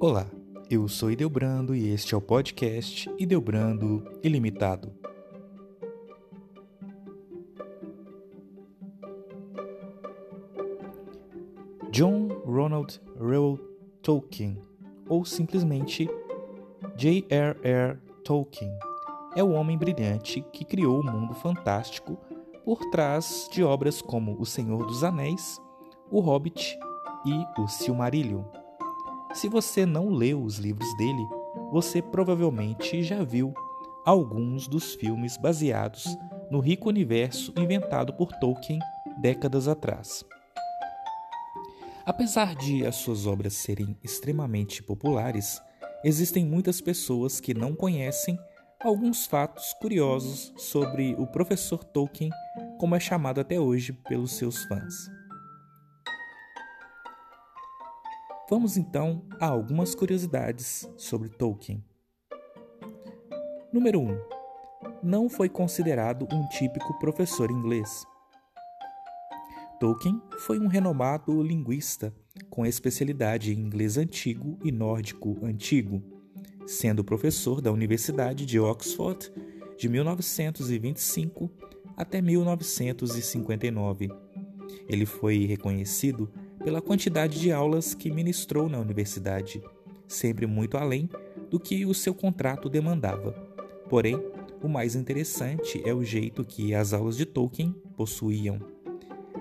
Olá, eu sou Ideobrando e este é o podcast Ideobrando Ilimitado. John Ronald Reuel Tolkien, ou simplesmente J.R.R. Tolkien, é o homem brilhante que criou o mundo fantástico por trás de obras como O Senhor dos Anéis, O Hobbit e O Silmarillion. Se você não leu os livros dele, você provavelmente já viu alguns dos filmes baseados no rico universo inventado por Tolkien décadas atrás. Apesar de as suas obras serem extremamente populares, existem muitas pessoas que não conhecem alguns fatos curiosos sobre o professor Tolkien, como é chamado até hoje pelos seus fãs. Vamos então a algumas curiosidades sobre Tolkien. Número 1. Não foi considerado um típico professor inglês. Tolkien foi um renomado linguista com especialidade em inglês antigo e nórdico antigo, sendo professor da Universidade de Oxford de 1925 até 1959. Ele foi reconhecido pela quantidade de aulas que ministrou na universidade, sempre muito além do que o seu contrato demandava. Porém, o mais interessante é o jeito que as aulas de Tolkien possuíam.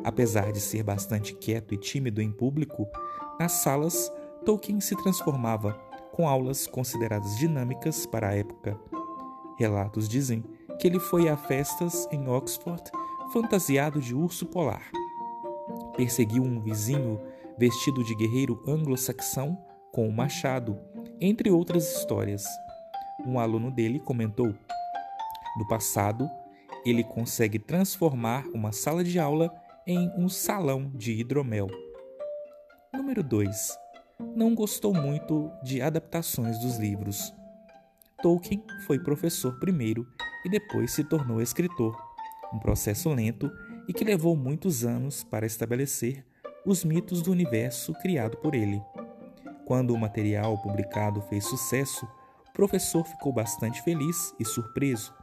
Apesar de ser bastante quieto e tímido em público, nas salas, Tolkien se transformava com aulas consideradas dinâmicas para a época. Relatos dizem que ele foi a festas em Oxford fantasiado de urso polar perseguiu um vizinho vestido de guerreiro anglo-saxão com um machado, entre outras histórias. Um aluno dele comentou: No passado, ele consegue transformar uma sala de aula em um salão de hidromel. Número 2. Não gostou muito de adaptações dos livros. Tolkien foi professor primeiro e depois se tornou escritor, um processo lento e que levou muitos anos para estabelecer os mitos do universo criado por ele. Quando o material publicado fez sucesso, o professor ficou bastante feliz e surpreso,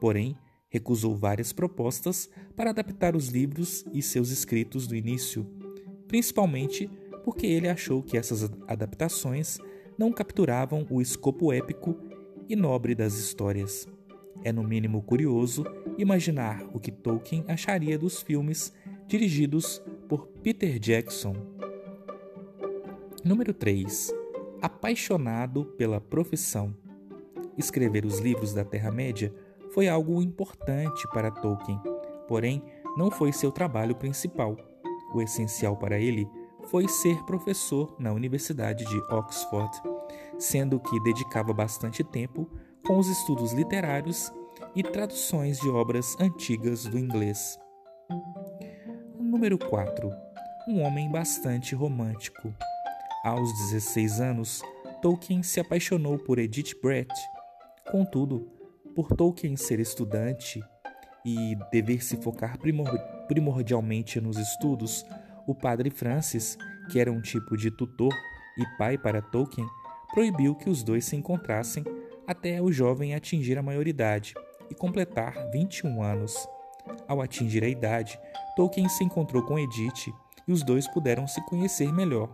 porém, recusou várias propostas para adaptar os livros e seus escritos do início, principalmente porque ele achou que essas adaptações não capturavam o escopo épico e nobre das histórias. É no mínimo curioso imaginar o que Tolkien acharia dos filmes dirigidos por Peter Jackson. Número 3. Apaixonado pela profissão. Escrever os livros da Terra-média foi algo importante para Tolkien, porém não foi seu trabalho principal. O essencial para ele foi ser professor na Universidade de Oxford, sendo que dedicava bastante tempo com os estudos literários e traduções de obras antigas do inglês. Número 4. Um homem bastante romântico. Aos 16 anos, Tolkien se apaixonou por Edith Brett. Contudo, por Tolkien ser estudante e dever se focar primor primordialmente nos estudos, o padre Francis, que era um tipo de tutor e pai para Tolkien, proibiu que os dois se encontrassem até o jovem atingir a maioridade e completar 21 anos. Ao atingir a idade, Tolkien se encontrou com Edith e os dois puderam se conhecer melhor.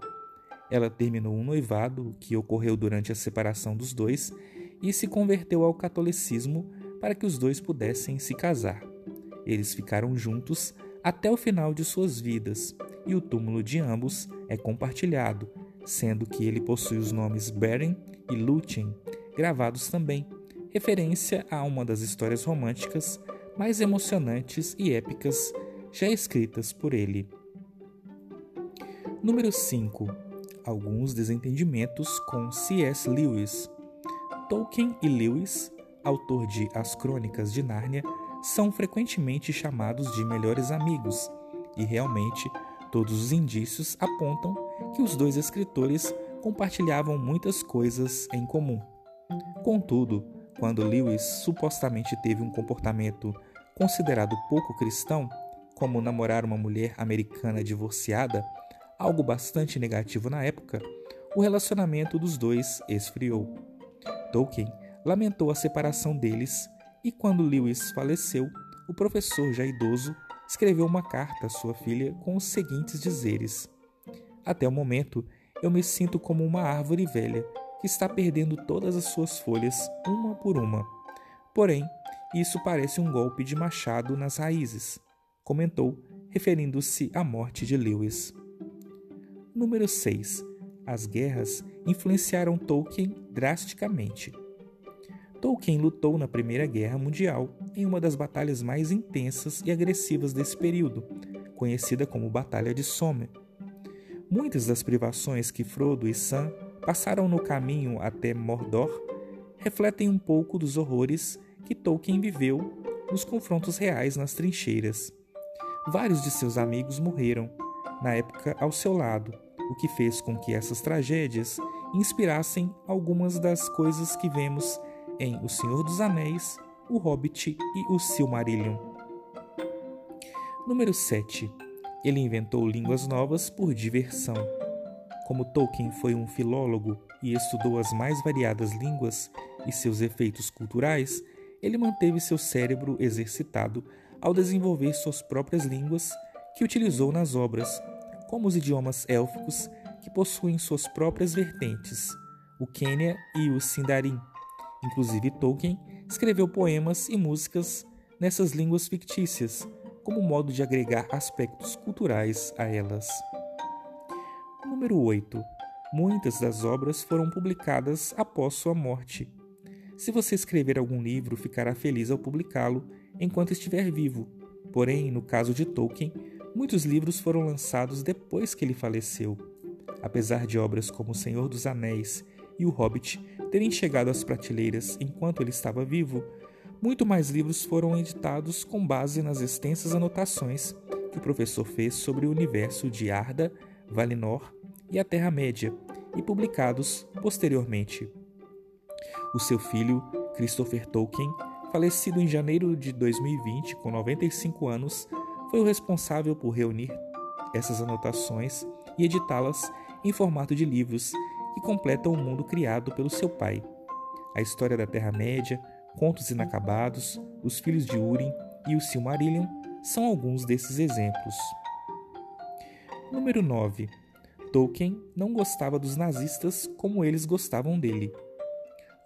Ela terminou um noivado que ocorreu durante a separação dos dois e se converteu ao catolicismo para que os dois pudessem se casar. Eles ficaram juntos até o final de suas vidas e o túmulo de ambos é compartilhado, sendo que ele possui os nomes Beren e Lúthien gravados também referência a uma das histórias românticas mais emocionantes e épicas já escritas por ele. Número 5. Alguns desentendimentos com C.S. Lewis. Tolkien e Lewis, autor de As Crônicas de Nárnia, são frequentemente chamados de melhores amigos, e realmente todos os indícios apontam que os dois escritores compartilhavam muitas coisas em comum. Contudo, quando Lewis supostamente teve um comportamento considerado pouco cristão, como namorar uma mulher americana divorciada, algo bastante negativo na época, o relacionamento dos dois esfriou. Tolkien lamentou a separação deles e, quando Lewis faleceu, o professor, já idoso, escreveu uma carta à sua filha com os seguintes dizeres: Até o momento, eu me sinto como uma árvore velha que está perdendo todas as suas folhas, uma por uma. Porém, isso parece um golpe de machado nas raízes, comentou, referindo-se à morte de Lewis. Número 6. As guerras influenciaram Tolkien drasticamente. Tolkien lutou na Primeira Guerra Mundial em uma das batalhas mais intensas e agressivas desse período, conhecida como Batalha de Somme. Muitas das privações que Frodo e Sam passaram no caminho até Mordor refletem um pouco dos horrores que Tolkien viveu nos confrontos reais nas trincheiras. Vários de seus amigos morreram, na época ao seu lado, o que fez com que essas tragédias inspirassem algumas das coisas que vemos em O Senhor dos Anéis, O Hobbit e O Silmarillion. Número 7. Ele inventou línguas novas por diversão. Como Tolkien foi um filólogo e estudou as mais variadas línguas e seus efeitos culturais, ele manteve seu cérebro exercitado ao desenvolver suas próprias línguas que utilizou nas obras, como os idiomas élficos que possuem suas próprias vertentes, o Quenya e o Sindarin. Inclusive Tolkien escreveu poemas e músicas nessas línguas fictícias, como modo de agregar aspectos culturais a elas. Número 8. Muitas das obras foram publicadas após sua morte. Se você escrever algum livro, ficará feliz ao publicá-lo enquanto estiver vivo. Porém, no caso de Tolkien, muitos livros foram lançados depois que ele faleceu. Apesar de obras como O Senhor dos Anéis e O Hobbit terem chegado às prateleiras enquanto ele estava vivo, muito mais livros foram editados com base nas extensas anotações que o professor fez sobre o universo de Arda, Valinor e a Terra-média, e publicados posteriormente. O seu filho, Christopher Tolkien, falecido em janeiro de 2020 com 95 anos, foi o responsável por reunir essas anotações e editá-las em formato de livros que completam o mundo criado pelo seu pai. A história da Terra-média, Contos Inacabados, Os Filhos de Urim e o Silmarillion são alguns desses exemplos. Número 9. Tolkien não gostava dos nazistas como eles gostavam dele.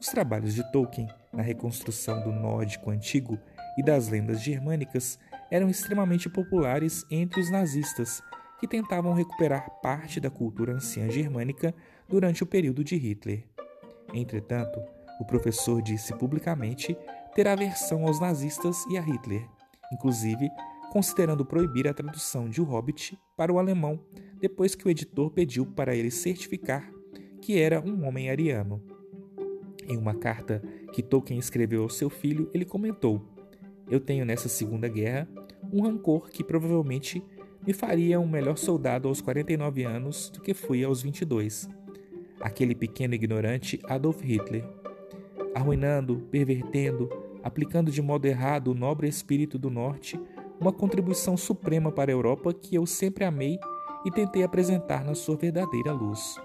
Os trabalhos de Tolkien na reconstrução do nórdico antigo e das lendas germânicas eram extremamente populares entre os nazistas, que tentavam recuperar parte da cultura anciã germânica durante o período de Hitler. Entretanto, o professor disse publicamente ter aversão aos nazistas e a Hitler, inclusive considerando proibir a tradução de O Hobbit para o alemão depois que o editor pediu para ele certificar que era um homem ariano. Em uma carta que Tolkien escreveu ao seu filho, ele comentou: Eu tenho nessa Segunda Guerra um rancor que provavelmente me faria um melhor soldado aos 49 anos do que fui aos 22. Aquele pequeno ignorante Adolf Hitler, arruinando, pervertendo, aplicando de modo errado o nobre espírito do Norte uma contribuição suprema para a Europa que eu sempre amei e tentei apresentar na sua verdadeira luz.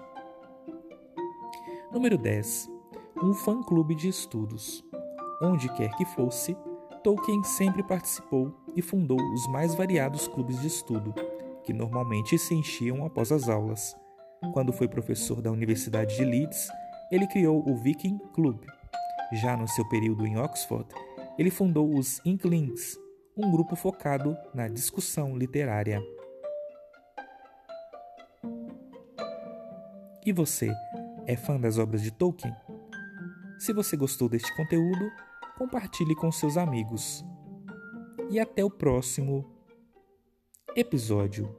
Número 10. Um fã-clube de estudos. Onde quer que fosse, Tolkien sempre participou e fundou os mais variados clubes de estudo, que normalmente se enchiam após as aulas. Quando foi professor da Universidade de Leeds, ele criou o Viking Club. Já no seu período em Oxford, ele fundou os Inklings, um grupo focado na discussão literária. E você, é fã das obras de Tolkien? Se você gostou deste conteúdo, compartilhe com seus amigos. E até o próximo episódio.